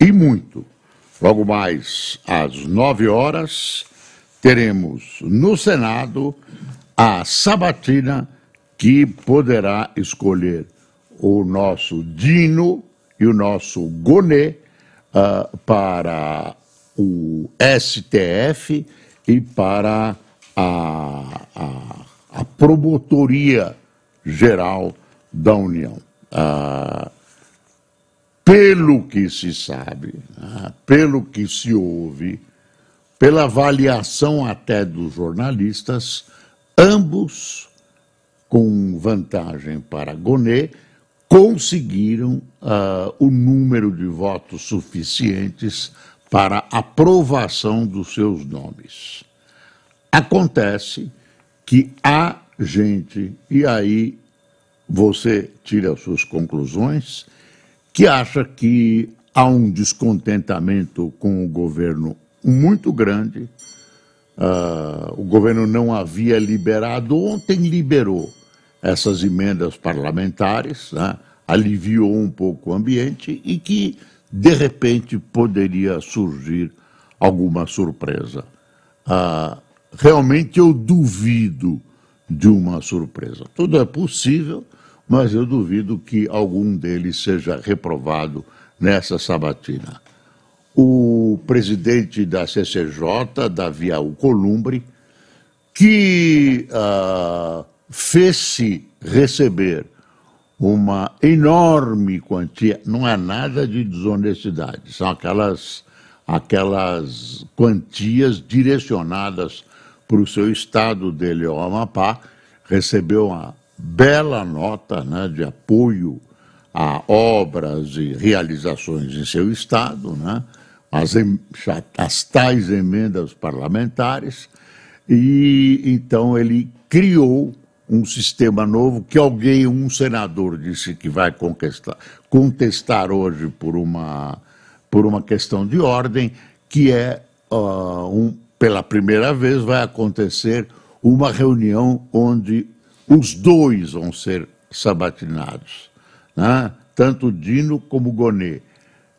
e muito. Logo mais às nove horas, teremos no Senado a sabatina que poderá escolher o nosso Dino e o nosso Gonê uh, para o STF e para a, a, a Promotoria Geral da União. Uh, pelo que se sabe, né, pelo que se ouve, pela avaliação até dos jornalistas, ambos, com vantagem para Gonet, conseguiram uh, o número de votos suficientes para aprovação dos seus nomes. Acontece que há gente, e aí você tira as suas conclusões, que acha que há um descontentamento com o governo muito grande. Uh, o governo não havia liberado, ontem liberou essas emendas parlamentares, né? aliviou um pouco o ambiente e que, de repente, poderia surgir alguma surpresa. Uh, realmente eu duvido de uma surpresa. Tudo é possível, mas eu duvido que algum deles seja reprovado nessa sabatina. O presidente da CCJ, Davi Alcolumbre, que uh, fez-se receber uma enorme quantia, não é nada de desonestidade, são aquelas, aquelas quantias direcionadas para o seu estado dele, o Amapá, recebeu uma bela nota né, de apoio a obras e realizações em seu Estado, né, as, as tais emendas parlamentares, e então ele criou um sistema novo que alguém, um senador, disse que vai contestar, contestar hoje por uma, por uma questão de ordem, que é, uh, um, pela primeira vez, vai acontecer uma reunião onde os dois vão ser sabatinados, né? tanto Dino como Gonê.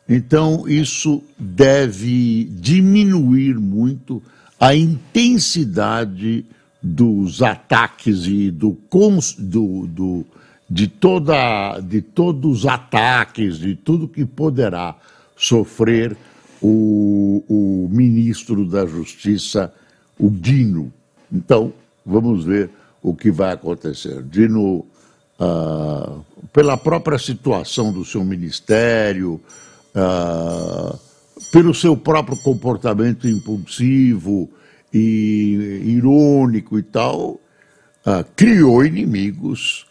Então, isso deve diminuir muito a intensidade dos ataques e do, do, do, de, toda, de todos os ataques, de tudo que poderá sofrer o, o ministro da Justiça, o Dino. Então, vamos ver o que vai acontecer. Dino, uh, pela própria situação do seu ministério, uh, pelo seu próprio comportamento impulsivo e irônico e tal, uh, criou inimigos,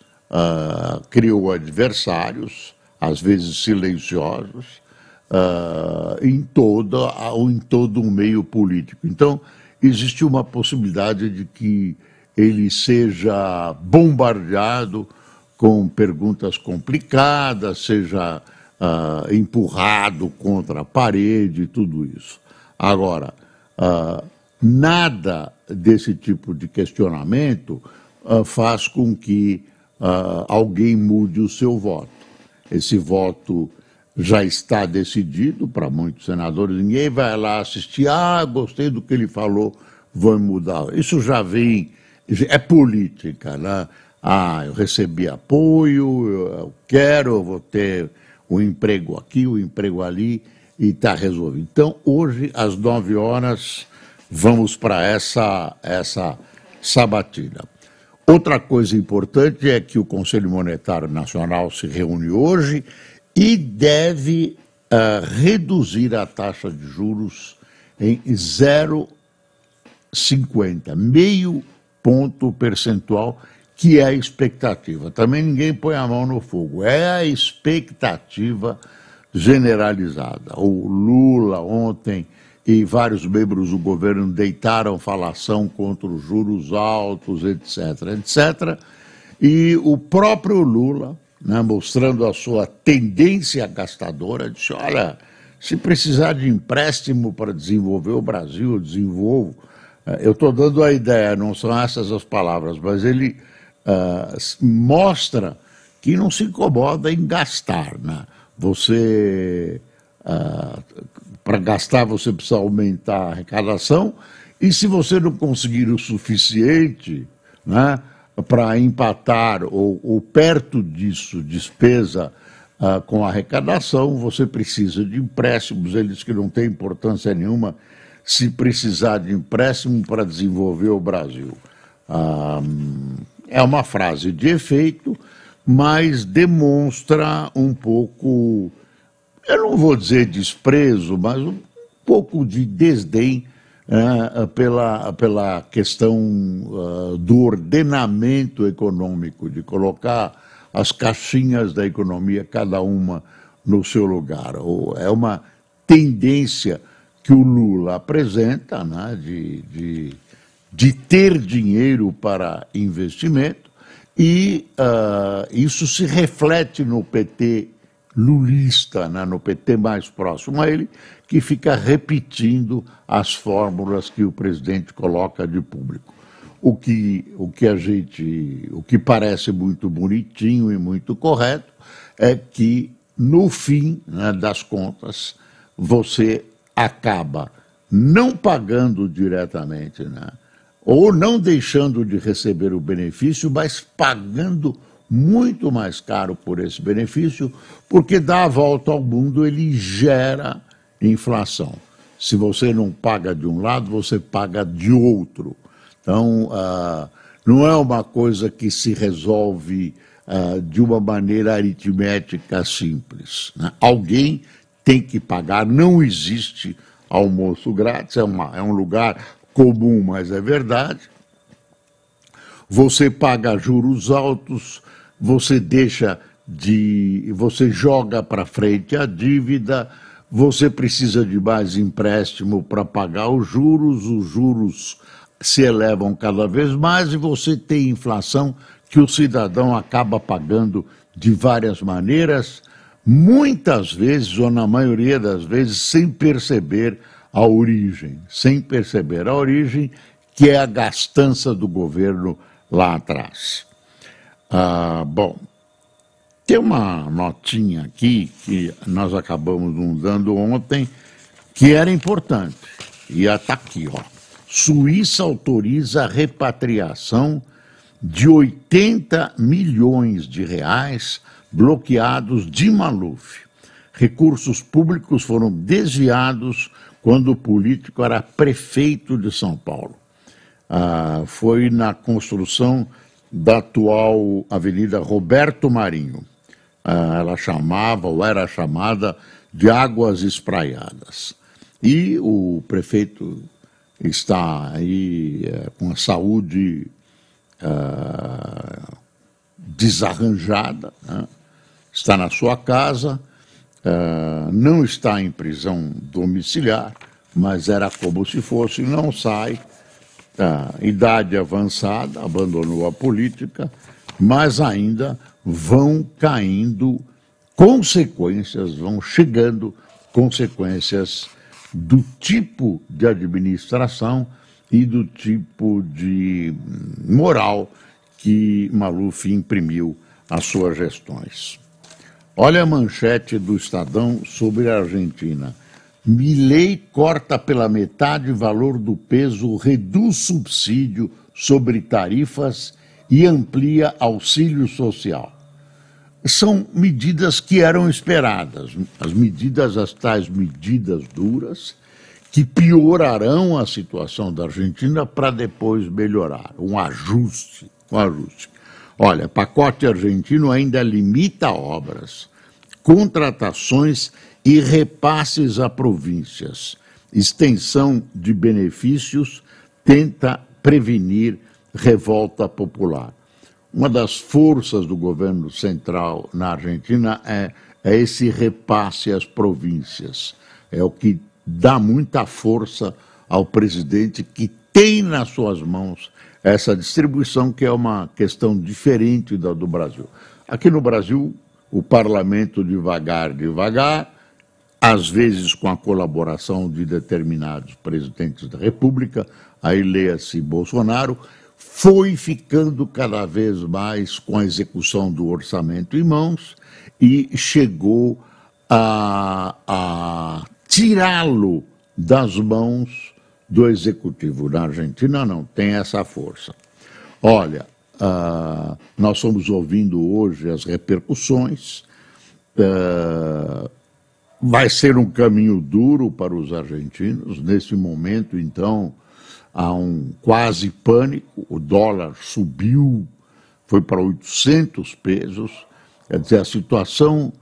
criou adversários, às vezes silenciosos, em, toda, em todo o meio político. Então, existe uma possibilidade de que ele seja bombardeado com perguntas complicadas, seja uh, empurrado contra a parede, tudo isso. Agora, uh, nada desse tipo de questionamento uh, faz com que alguém mude o seu voto. Esse voto já está decidido para muitos senadores, ninguém vai lá assistir, ah, gostei do que ele falou, vou mudar. Isso já vem é política, né? Ah, eu recebi apoio, eu quero, eu vou ter o um emprego aqui, o um emprego ali, e está resolvido. Então, hoje, às nove horas, vamos para essa, essa sabatina. Outra coisa importante é que o Conselho Monetário Nacional se reúne hoje e deve uh, reduzir a taxa de juros em 0,50, meio ponto percentual, que é a expectativa. Também ninguém põe a mão no fogo. É a expectativa generalizada. O Lula ontem e vários membros do governo deitaram falação contra os juros altos, etc., etc. E o próprio Lula, né, mostrando a sua tendência gastadora, disse: olha, se precisar de empréstimo para desenvolver o Brasil, eu desenvolvo. Eu estou dando a ideia, não são essas as palavras, mas ele uh, mostra que não se incomoda em gastar. Né? Você, uh, para gastar, você precisa aumentar a arrecadação, e se você não conseguir o suficiente né, para empatar ou, ou, perto disso, despesa uh, com arrecadação, você precisa de empréstimos, eles que não têm importância nenhuma se precisar de empréstimo para desenvolver o Brasil. é uma frase de efeito, mas demonstra um pouco, eu não vou dizer desprezo, mas um pouco de desdém uh, pela, pela questão uh, do ordenamento econômico, de colocar as caixinhas da economia, cada uma no seu lugar. É uma tendência que o Lula apresenta né, de, de, de ter dinheiro para investimento e uh, isso se reflete no PT lulista, né, no PT mais próximo a ele, que fica repetindo as fórmulas que o presidente coloca de público. O que, o que a gente, o que parece muito bonitinho e muito correto é que no fim né, das contas você acaba não pagando diretamente, né, ou não deixando de receber o benefício, mas pagando muito mais caro por esse benefício, porque dá a volta ao mundo, ele gera inflação. Se você não paga de um lado, você paga de outro. Então, ah, não é uma coisa que se resolve ah, de uma maneira aritmética simples. Né? Alguém tem que pagar, não existe almoço grátis, é, uma, é um lugar comum, mas é verdade. Você paga juros altos, você deixa de. você joga para frente a dívida, você precisa de mais empréstimo para pagar os juros, os juros se elevam cada vez mais e você tem inflação que o cidadão acaba pagando de várias maneiras, muitas vezes, ou na maioria das vezes, sem perceber a origem, sem perceber a origem, que é a gastança do governo lá atrás. Ah, bom, tem uma notinha aqui que nós acabamos dando ontem que era importante. E está aqui, ó. Suíça autoriza a repatriação de 80 milhões de reais bloqueados de Maluf. Recursos públicos foram desviados quando o político era prefeito de São Paulo. Ah, foi na construção da atual Avenida Roberto Marinho. Ah, ela chamava, ou era chamada, de Águas Espraiadas. E o prefeito está aí é, com a saúde ah, desarranjada, né? Está na sua casa, uh, não está em prisão domiciliar, mas era como se fosse, não sai, uh, idade avançada, abandonou a política, mas ainda vão caindo consequências, vão chegando consequências do tipo de administração e do tipo de moral que Maluf imprimiu às suas gestões. Olha a manchete do Estadão sobre a Argentina. Milei corta pela metade o valor do peso, reduz subsídio sobre tarifas e amplia auxílio social. São medidas que eram esperadas, as medidas, as tais medidas duras, que piorarão a situação da Argentina para depois melhorar. Um ajuste, um ajuste. Olha, pacote argentino ainda limita obras, contratações e repasses a províncias. Extensão de benefícios tenta prevenir revolta popular. Uma das forças do governo central na Argentina é, é esse repasse às províncias. É o que dá muita força ao presidente que tem nas suas mãos essa distribuição, que é uma questão diferente da do Brasil. Aqui no Brasil, o parlamento devagar, devagar, às vezes com a colaboração de determinados presidentes da República, aí leia-se Bolsonaro, foi ficando cada vez mais com a execução do orçamento em mãos e chegou a, a tirá-lo das mãos do executivo. Na Argentina não tem essa força. Olha, uh, nós estamos ouvindo hoje as repercussões. Uh, vai ser um caminho duro para os argentinos. Nesse momento, então, há um quase pânico. O dólar subiu, foi para 800 pesos. Quer dizer, a situação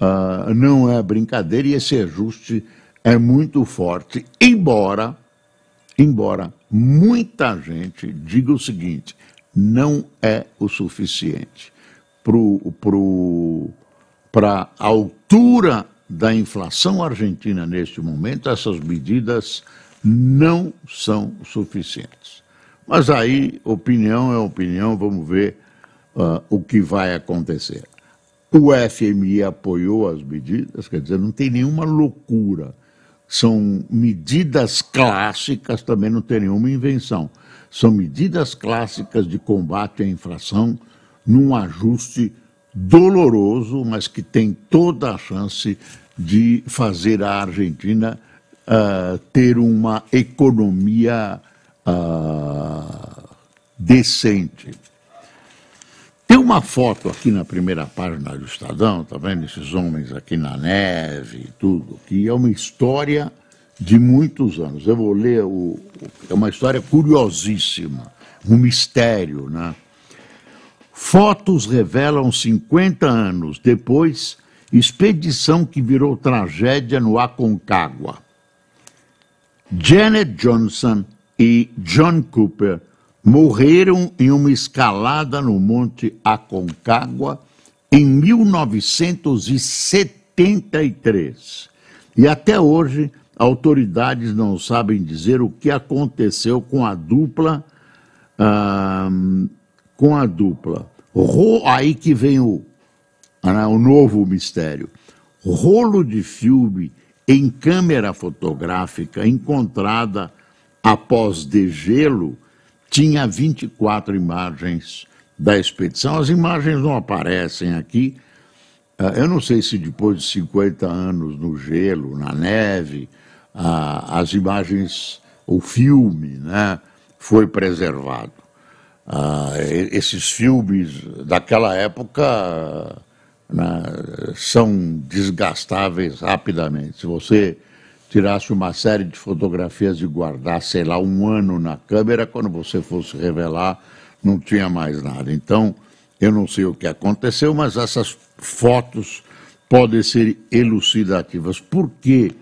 uh, não é brincadeira e esse ajuste é muito forte, embora, embora muita gente diga o seguinte, não é o suficiente para a altura da inflação argentina neste momento, essas medidas não são suficientes. Mas aí, opinião é opinião, vamos ver uh, o que vai acontecer. O FMI apoiou as medidas, quer dizer, não tem nenhuma loucura. São medidas clássicas, também não tem nenhuma invenção. São medidas clássicas de combate à inflação num ajuste doloroso, mas que tem toda a chance de fazer a Argentina uh, ter uma economia uh, decente. Tem uma foto aqui na primeira página do Estadão, tá vendo esses homens aqui na neve e tudo, que é uma história de muitos anos. Eu vou ler, o, é uma história curiosíssima, um mistério, né? Fotos revelam 50 anos depois, expedição que virou tragédia no Aconcagua. Janet Johnson e John Cooper morreram em uma escalada no Monte Aconcagua em 1973. E até hoje, autoridades não sabem dizer o que aconteceu com a dupla. com a dupla. Ro, aí que vem o, né, o novo mistério. Rolo de filme em câmera fotográfica encontrada após degelo tinha 24 imagens da expedição. As imagens não aparecem aqui. Ah, eu não sei se depois de 50 anos no gelo, na neve, ah, as imagens, o filme, né, foi preservado. Ah, esses filmes daquela época né, são desgastáveis rapidamente. Se você tirasse uma série de fotografias e guardasse, sei lá, um ano na câmera, quando você fosse revelar, não tinha mais nada. Então, eu não sei o que aconteceu, mas essas fotos podem ser elucidativas. Por que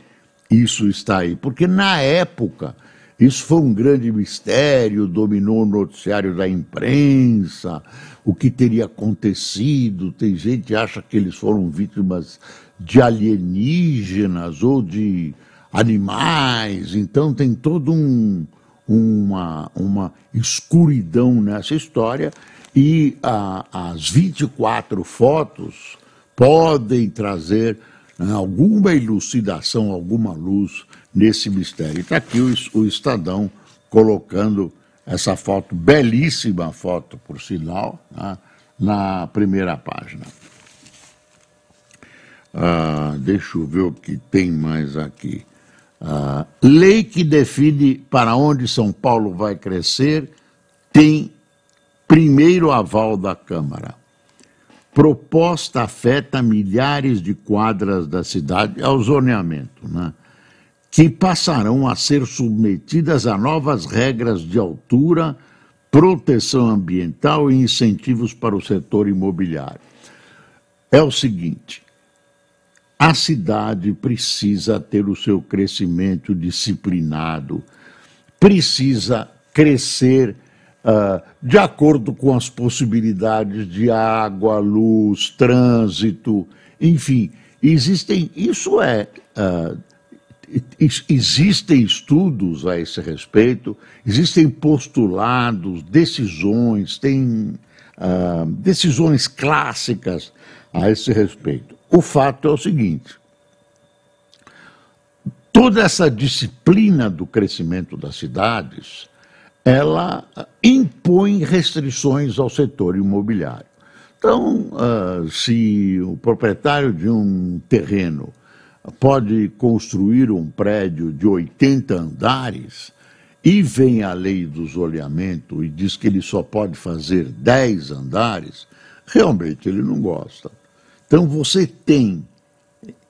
isso está aí? Porque na época isso foi um grande mistério, dominou o noticiário da imprensa, o que teria acontecido. Tem gente que acha que eles foram vítimas de alienígenas ou de animais, então tem todo um, uma, uma escuridão nessa história e a, as 24 fotos podem trazer né, alguma elucidação, alguma luz nesse mistério. Está aqui o, o Estadão colocando essa foto, belíssima foto, por sinal, né, na primeira página. Ah, deixa eu ver o que tem mais aqui. Ah, lei que define para onde São Paulo vai crescer tem primeiro aval da Câmara. Proposta afeta milhares de quadras da cidade ao zoneamento, né? que passarão a ser submetidas a novas regras de altura, proteção ambiental e incentivos para o setor imobiliário. É o seguinte: a cidade precisa ter o seu crescimento disciplinado, precisa crescer uh, de acordo com as possibilidades de água, luz, trânsito, enfim, existem. Isso é. Uh, existem estudos a esse respeito, existem postulados, decisões, tem uh, decisões clássicas a esse respeito. O fato é o seguinte: toda essa disciplina do crescimento das cidades, ela impõe restrições ao setor imobiliário. Então, uh, se o proprietário de um terreno pode construir um prédio de 80 andares e vem a lei do zoneamento e diz que ele só pode fazer 10 andares, realmente ele não gosta. Então você tem,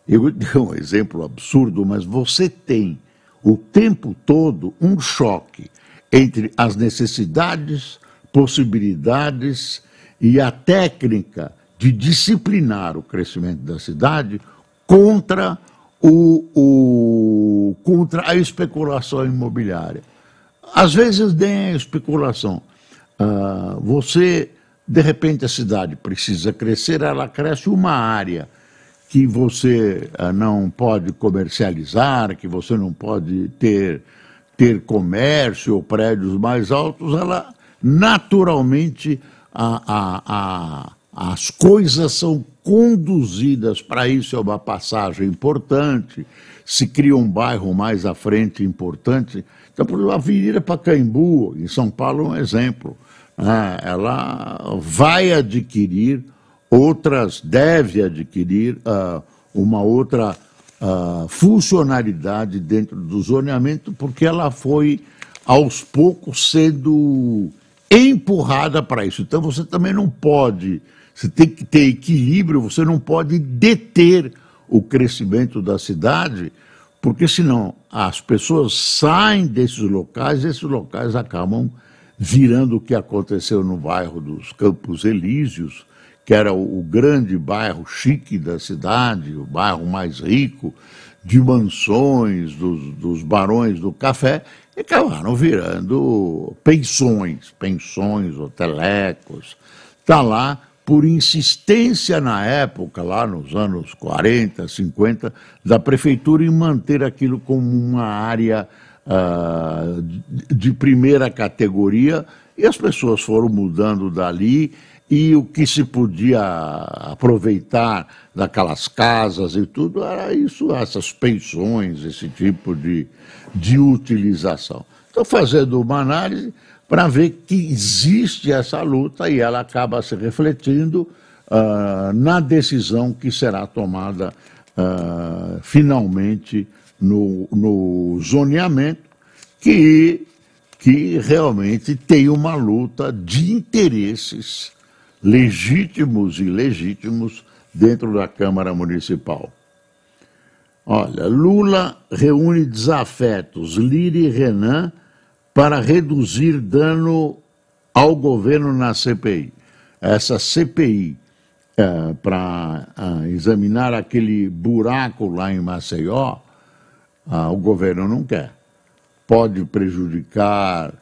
eu dei um exemplo absurdo, mas você tem o tempo todo um choque entre as necessidades, possibilidades e a técnica de disciplinar o crescimento da cidade contra, o, o, contra a especulação imobiliária. Às vezes nem a especulação. Uh, você, de repente, a cidade precisa crescer, ela cresce uma área que você uh, não pode comercializar, que você não pode ter, ter comércio ou prédios mais altos, ela naturalmente a, a, a, as coisas são conduzidas para isso, é uma passagem importante, se cria um bairro mais à frente importante. Então, por exemplo, a Avenida Pacaembu, em São Paulo, é um exemplo. Né? Ela vai adquirir outras, deve adquirir uh, uma outra uh, funcionalidade dentro do zoneamento, porque ela foi, aos poucos, sendo empurrada para isso. Então, você também não pode você tem que ter equilíbrio, você não pode deter o crescimento da cidade, porque senão as pessoas saem desses locais, esses locais acabam virando o que aconteceu no bairro dos Campos Elíseos, que era o, grande bairro chique da cidade, o bairro mais rico, de mansões, dos, dos barões do café, e acabaram virando pensões, pensões, hotelecos. Está lá por insistência na época, lá nos anos 40, 50, da prefeitura em manter aquilo como uma área uh, de primeira categoria, e as pessoas foram mudando dali, e o que se podia aproveitar daquelas casas e tudo era isso, essas pensões, esse tipo de, de utilização. Estou fazendo uma análise para ver que existe essa luta e ela acaba se refletindo uh, na decisão que será tomada uh, finalmente no, no zoneamento, que, que realmente tem uma luta de interesses legítimos e ilegítimos dentro da Câmara Municipal. Olha, Lula reúne desafetos, Lira e Renan para reduzir dano ao governo na CPI. Essa CPI, é, para é, examinar aquele buraco lá em Maceió, o governo não quer. Pode prejudicar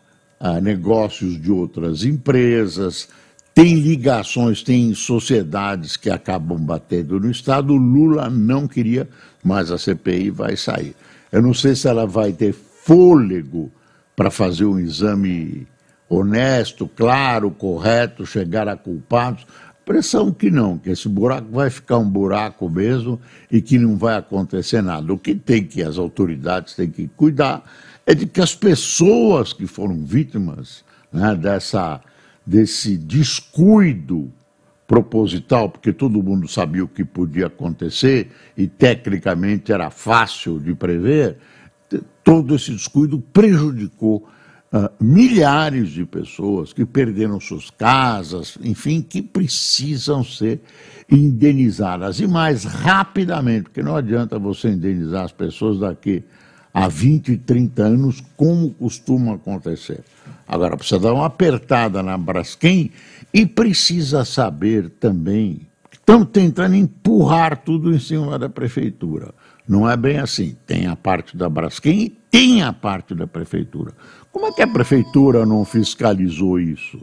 negócios de outras empresas, tem ligações, tem sociedades que acabam batendo no Estado. O Lula não queria, mas a CPI vai sair. Eu não sei se ela vai ter fôlego para fazer um exame honesto, claro, correto, chegar a culpados. Pressão que não, que esse buraco vai ficar um buraco mesmo e que não vai acontecer nada. O que tem que as autoridades têm que cuidar é de que as pessoas que foram vítimas né, dessa, desse descuido proposital, porque todo mundo sabia o que podia acontecer e tecnicamente era fácil de prever, todo esse descuido prejudicou uh, milhares de pessoas que perderam suas casas, enfim, que precisam ser indenizadas e mais rapidamente, porque não adianta você indenizar as pessoas daqui a 20, 30 anos, como costuma acontecer. Agora, precisa dar uma apertada na Braskem e precisa saber também, estão tentando empurrar tudo em cima da prefeitura. Não é bem assim. Tem a parte da Braskem e tem a parte da prefeitura. Como é que a prefeitura não fiscalizou isso?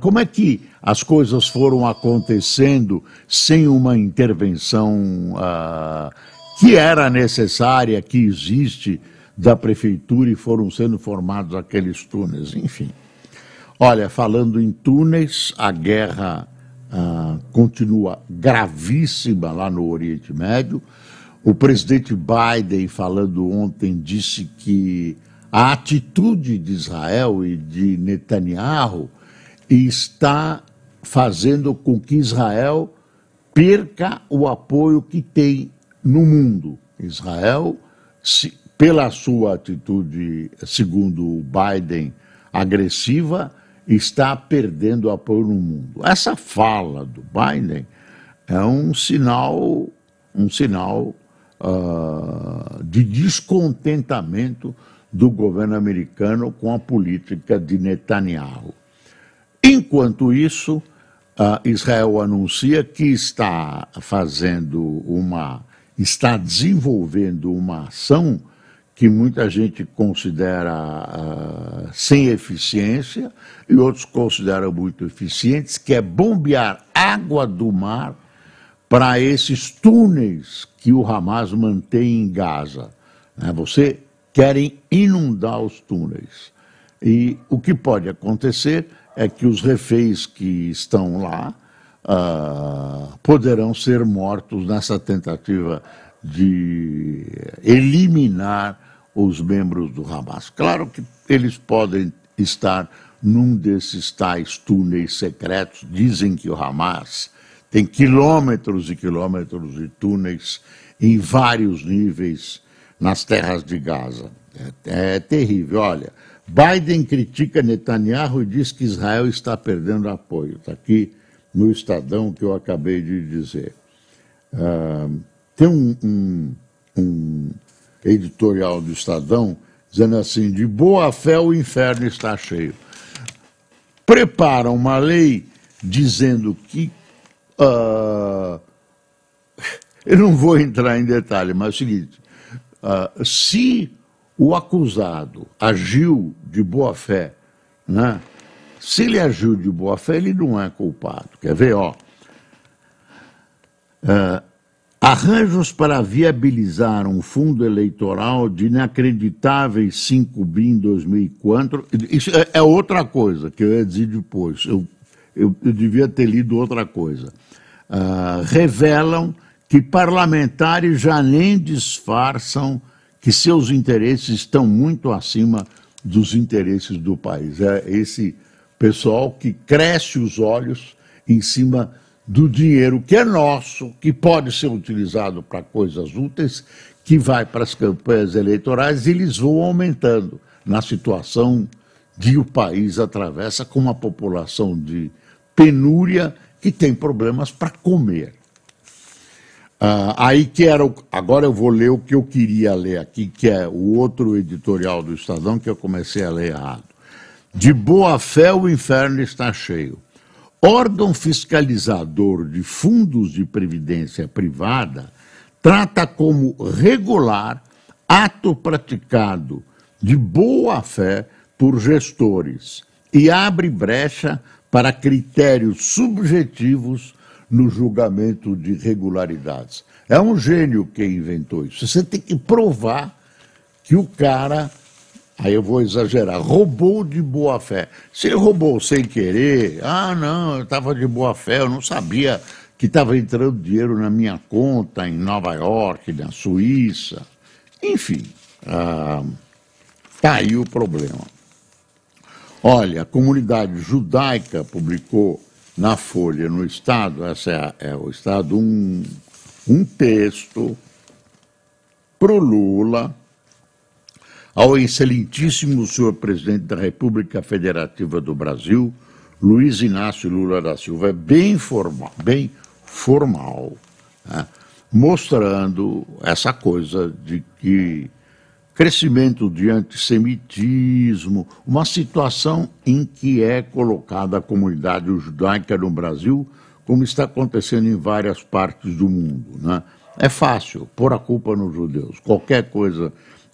como é que as coisas foram acontecendo sem uma intervenção ah, que era necessária, que existe da prefeitura e foram sendo formados aqueles túneis, enfim. Olha, falando em túneis, a guerra ah, continua gravíssima lá no Oriente Médio. O presidente Biden, falando ontem, disse que a atitude de Israel e de Netanyahu está fazendo com que Israel perca o apoio que tem no mundo. Israel, se, pela sua atitude, segundo Biden, agressiva, está perdendo apoio no mundo. Essa fala do Biden é um sinal, um sinal uh, de descontentamento do governo americano com a política de Netanyahu. Enquanto isso, uh, Israel anuncia que está fazendo uma, está desenvolvendo uma ação que muita gente considera uh, sem eficiência e outros consideram muito eficientes, que é bombear água do mar para esses túneis que o Hamas mantém em Gaza. Né? Você querem inundar os túneis. E o que pode acontecer é que os reféns que estão lá uh, poderão ser mortos nessa tentativa de eliminar os membros do Hamas. Claro que eles podem estar num desses tais túneis secretos. Dizem que o Hamas tem quilômetros e quilômetros de túneis em vários níveis nas terras de Gaza. É, é terrível. Olha, Biden critica Netanyahu e diz que Israel está perdendo apoio. Está aqui no Estadão que eu acabei de dizer. Uh, tem um, um, um editorial do Estadão, dizendo assim: de boa fé o inferno está cheio. Prepara uma lei dizendo que. Uh, eu não vou entrar em detalhe, mas é o seguinte: uh, se o acusado agiu de boa fé, né? Se ele agiu de boa fé, ele não é culpado. Quer ver, ó? Uh, Arranjos para viabilizar um fundo eleitoral de inacreditáveis 5 bi em 2004. Isso é, é outra coisa que eu ia dizer depois. Eu, eu, eu devia ter lido outra coisa. Uh, revelam que parlamentares já nem disfarçam que seus interesses estão muito acima dos interesses do país. É esse pessoal que cresce os olhos em cima do dinheiro que é nosso, que pode ser utilizado para coisas úteis, que vai para as campanhas eleitorais e eles vão aumentando na situação que o país atravessa com uma população de penúria que tem problemas para comer. Ah, aí que era. O, agora eu vou ler o que eu queria ler aqui, que é o outro editorial do Estadão que eu comecei a ler errado. De boa fé o inferno está cheio órgão fiscalizador de fundos de previdência privada trata como regular ato praticado de boa fé por gestores e abre brecha para critérios subjetivos no julgamento de irregularidades. É um gênio quem inventou isso. Você tem que provar que o cara aí eu vou exagerar, roubou de boa fé. Se roubou sem querer, ah, não, eu estava de boa fé, eu não sabia que estava entrando dinheiro na minha conta em Nova York, na Suíça. Enfim, ah, tá aí o problema. Olha, a comunidade judaica publicou na Folha, no Estado, essa é, é o Estado, um, um texto para o Lula ao excelentíssimo senhor presidente da República Federativa do Brasil, Luiz Inácio Lula da Silva, é bem formal, bem formal né? mostrando essa coisa de que crescimento de antissemitismo, uma situação em que é colocada a comunidade judaica no Brasil, como está acontecendo em várias partes do mundo. Né? É fácil pôr a culpa nos judeus. Qualquer coisa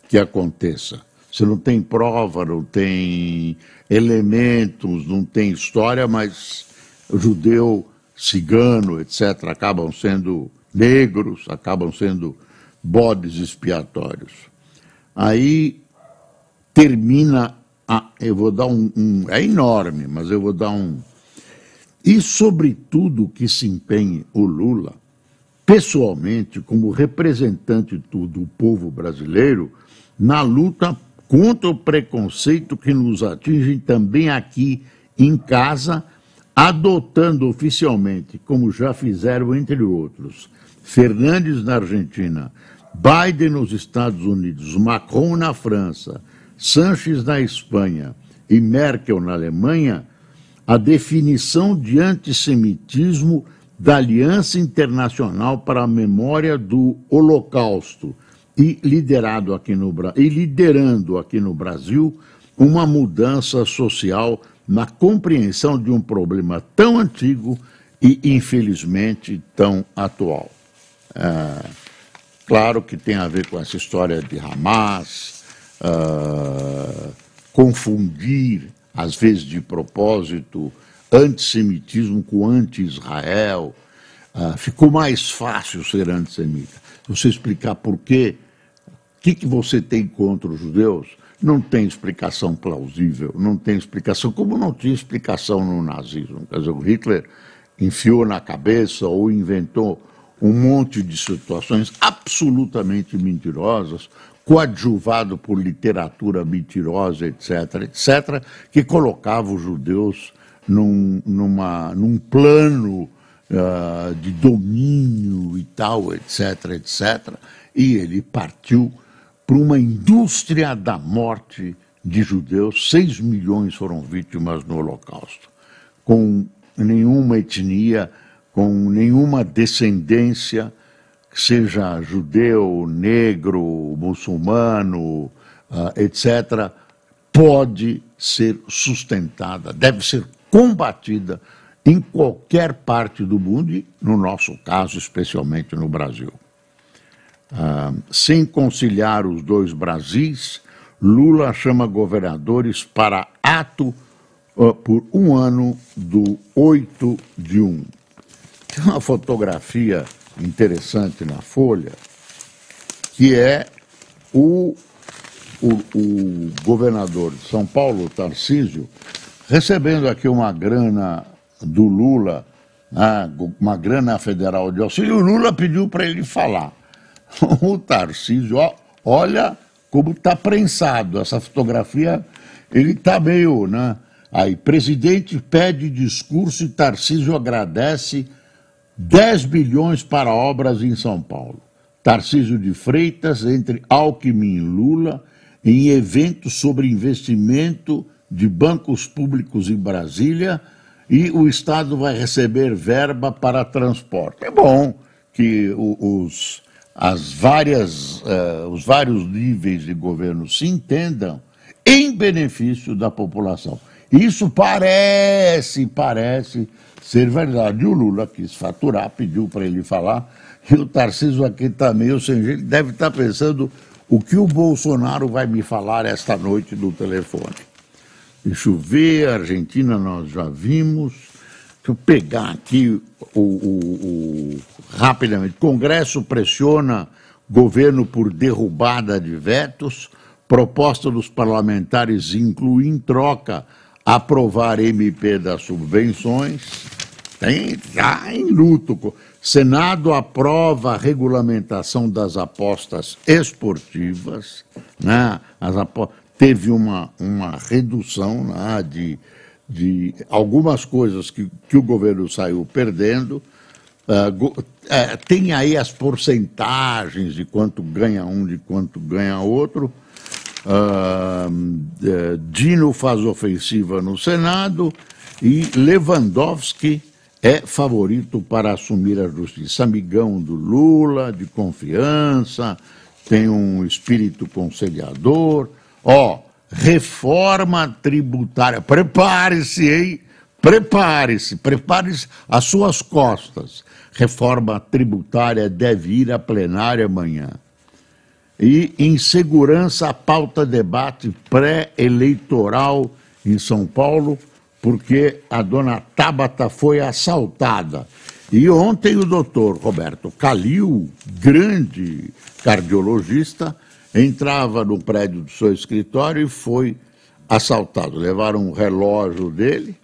que aconteça. Você não tem prova, não tem elementos, não tem história, mas judeu, cigano, etc., acabam sendo negros, acabam sendo bodes expiatórios. Aí termina, a, eu vou dar um, um, é enorme, mas eu vou dar um. E, sobretudo, que se empenhe o Lula, pessoalmente, como representante do povo brasileiro, na luta contra o preconceito que nos atinge também aqui em casa, adotando oficialmente, como já fizeram, entre outros, Fernandes na Argentina, Biden nos Estados Unidos, Macron na França, Sanches na Espanha e Merkel na Alemanha, a definição de antissemitismo da Aliança Internacional para a Memória do Holocausto e liderado aqui no e liderando aqui no Brasil uma mudança social na compreensão de um problema tão antigo e infelizmente tão atual. É, claro que tem a ver com essa história de Hamas, uh, confundir, às vezes de propósito, antissemitismo com anti-Israel. Uh, ficou mais fácil ser antissemita. Você explicar por quê, o que, que você tem contra os judeus, não tem explicação plausível, não tem explicação, como não tinha explicação no nazismo. Quer dizer, o Hitler enfiou na cabeça ou inventou um monte de situações absolutamente mentirosas, coadjuvado por literatura mentirosa, etc., etc., que colocava os judeus num, numa, num plano uh, de domínio e tal, etc., etc., e ele partiu para uma indústria da morte de judeus. Seis milhões foram vítimas no Holocausto, com nenhuma etnia com nenhuma descendência, seja judeu, negro, muçulmano, ah, etc., pode ser sustentada, deve ser combatida em qualquer parte do mundo e, no nosso caso, especialmente no Brasil. Uh, sem conciliar os dois Brasis, Lula chama governadores para ato uh, por um ano do 8 de 1. Tem uma fotografia interessante na Folha, que é o, o, o governador de São Paulo, Tarcísio, recebendo aqui uma grana do Lula, né, uma grana federal de auxílio, o Lula pediu para ele falar. O Tarcísio, olha como está prensado. Essa fotografia, ele está meio, né? Aí, presidente pede discurso e Tarcísio agradece 10 bilhões para obras em São Paulo. Tarcísio de Freitas entre Alckmin e Lula em eventos sobre investimento de bancos públicos em Brasília e o Estado vai receber verba para transporte. É bom que os, as várias, uh, os vários níveis de governo se entendam em benefício da população. Isso parece, parece ser verdade. E o Lula quis faturar, pediu para ele falar, e o Tarcísio aqui está meio sem jeito, deve estar tá pensando o que o Bolsonaro vai me falar esta noite no telefone. Deixa eu ver, a Argentina nós já vimos. Deixa eu pegar aqui o, o, o rapidamente. Congresso pressiona governo por derrubada de vetos. Proposta dos parlamentares inclui em troca aprovar MP das subvenções. Tem, já em luto. Senado aprova a regulamentação das apostas esportivas. Né? Apo... Teve uma, uma redução né, de, de algumas coisas que, que o governo saiu perdendo. Uh, uh, tem aí as porcentagens de quanto ganha um, de quanto ganha outro. Uh, Dino faz ofensiva no Senado e Lewandowski é favorito para assumir a justiça. Amigão do Lula, de confiança, tem um espírito conciliador. Ó, reforma tributária. Prepare-se, hein? Prepare-se, prepare-se às suas costas. Reforma tributária deve ir à plenária amanhã. E insegurança, pauta debate pré-eleitoral em São Paulo porque a dona Tabata foi assaltada. E ontem o doutor Roberto Calil, grande cardiologista, entrava no prédio do seu escritório e foi assaltado. Levaram um relógio dele.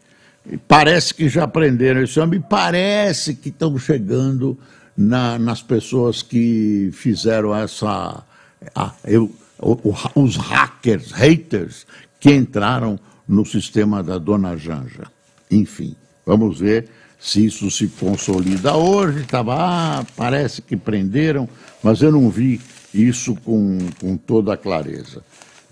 E parece que já prenderam esse homem. Parece que estão chegando na, nas pessoas que fizeram essa. Ah, eu, os hackers, haters, que entraram no sistema da dona Janja. Enfim, vamos ver se isso se consolida hoje. Estava, ah, parece que prenderam, mas eu não vi isso com, com toda a clareza.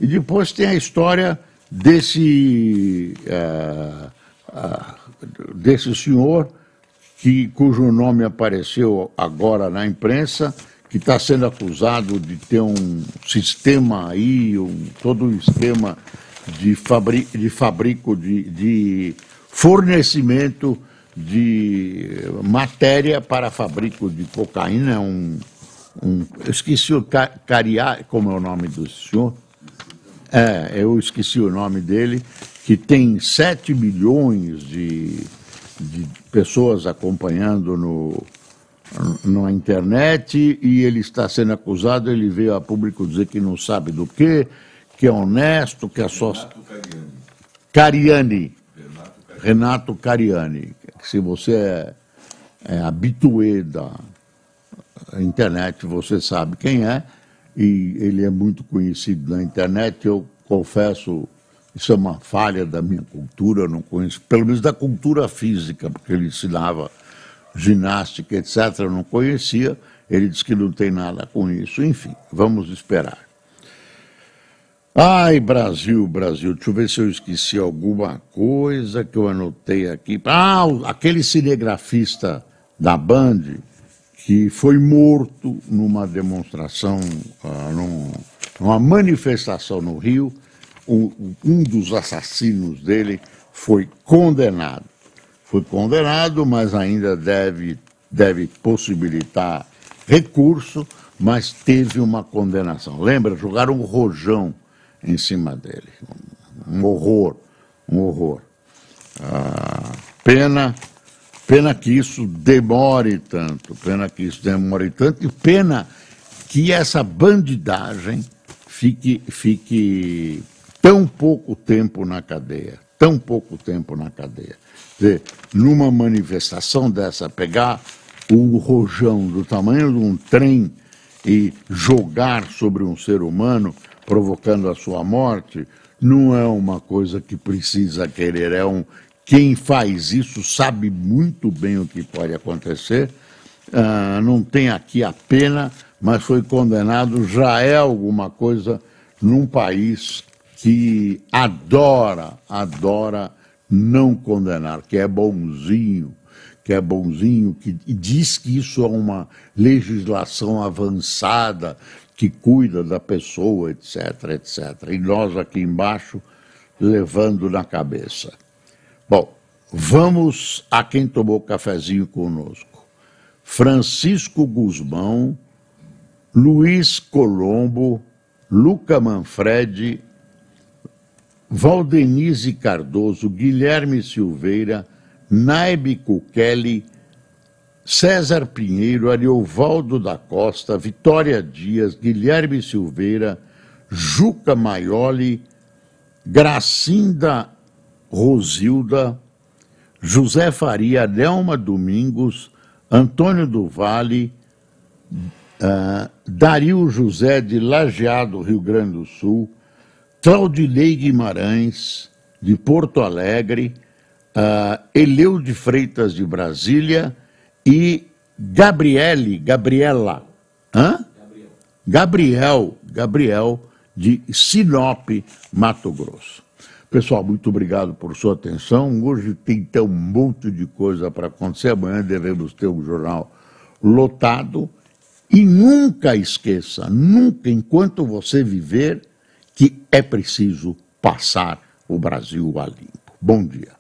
E depois tem a história desse, uh, uh, desse senhor que, cujo nome apareceu agora na imprensa, que está sendo acusado de ter um sistema aí, um, todo um esquema de, fabri de fabrico, de, de fornecimento de matéria para fabrico de cocaína, um, um eu esqueci o Cariá, como é o nome do senhor? É, eu esqueci o nome dele, que tem 7 milhões de, de pessoas acompanhando no, na internet e ele está sendo acusado, ele veio a público dizer que não sabe do que, que é honesto, que é só... Cariani. Cariani. Renato Cariani. Se você é, é habituê da internet, você sabe quem é, e ele é muito conhecido na internet. Eu confesso, isso é uma falha da minha cultura, eu não conheço, pelo menos da cultura física, porque ele ensinava ginástica, etc., eu não conhecia. Ele disse que não tem nada com isso. Enfim, vamos esperar. Ai, Brasil, Brasil, deixa eu ver se eu esqueci alguma coisa que eu anotei aqui. Ah, aquele cinegrafista da Band que foi morto numa demonstração, num, numa manifestação no Rio. Um dos assassinos dele foi condenado. Foi condenado, mas ainda deve, deve possibilitar recurso, mas teve uma condenação. Lembra? Jogaram um rojão em cima dele. Um horror, um horror. Ah, pena, pena que isso demore tanto, pena que isso demore tanto, e pena que essa bandidagem fique, fique tão pouco tempo na cadeia, tão pouco tempo na cadeia. Dizer, numa manifestação dessa, pegar o rojão do tamanho de um trem e jogar sobre um ser humano provocando a sua morte, não é uma coisa que precisa querer, é um quem faz isso sabe muito bem o que pode acontecer. Uh, não tem aqui a pena, mas foi condenado, já é alguma coisa num país que adora, adora não condenar, que é bonzinho, que é bonzinho, que diz que isso é uma legislação avançada, que cuida da pessoa, etc, etc. E nós aqui embaixo levando na cabeça. Bom, vamos a quem tomou cafezinho conosco. Francisco Guzmão, Luiz Colombo, Luca Manfredi, Valdenise Cardoso, Guilherme Silveira, Naibe Kukeli, César Pinheiro, Ariovaldo da Costa, Vitória Dias, Guilherme Silveira, Juca Maioli, Gracinda Rosilda, José Faria, Nelma Domingos, Antônio do Vale, uh, Dario José de Lajeado, Rio Grande do Sul, Claudilei Guimarães, de Porto Alegre, uh, Eleu de Freitas, de Brasília, e Gabriele, Gabriela, hã? Gabriel, Gabriel, de Sinop, Mato Grosso. Pessoal, muito obrigado por sua atenção. Hoje tem um monte de coisa para acontecer. Amanhã devemos ter um jornal lotado. E nunca esqueça, nunca, enquanto você viver, que é preciso passar o Brasil a limpo. Bom dia.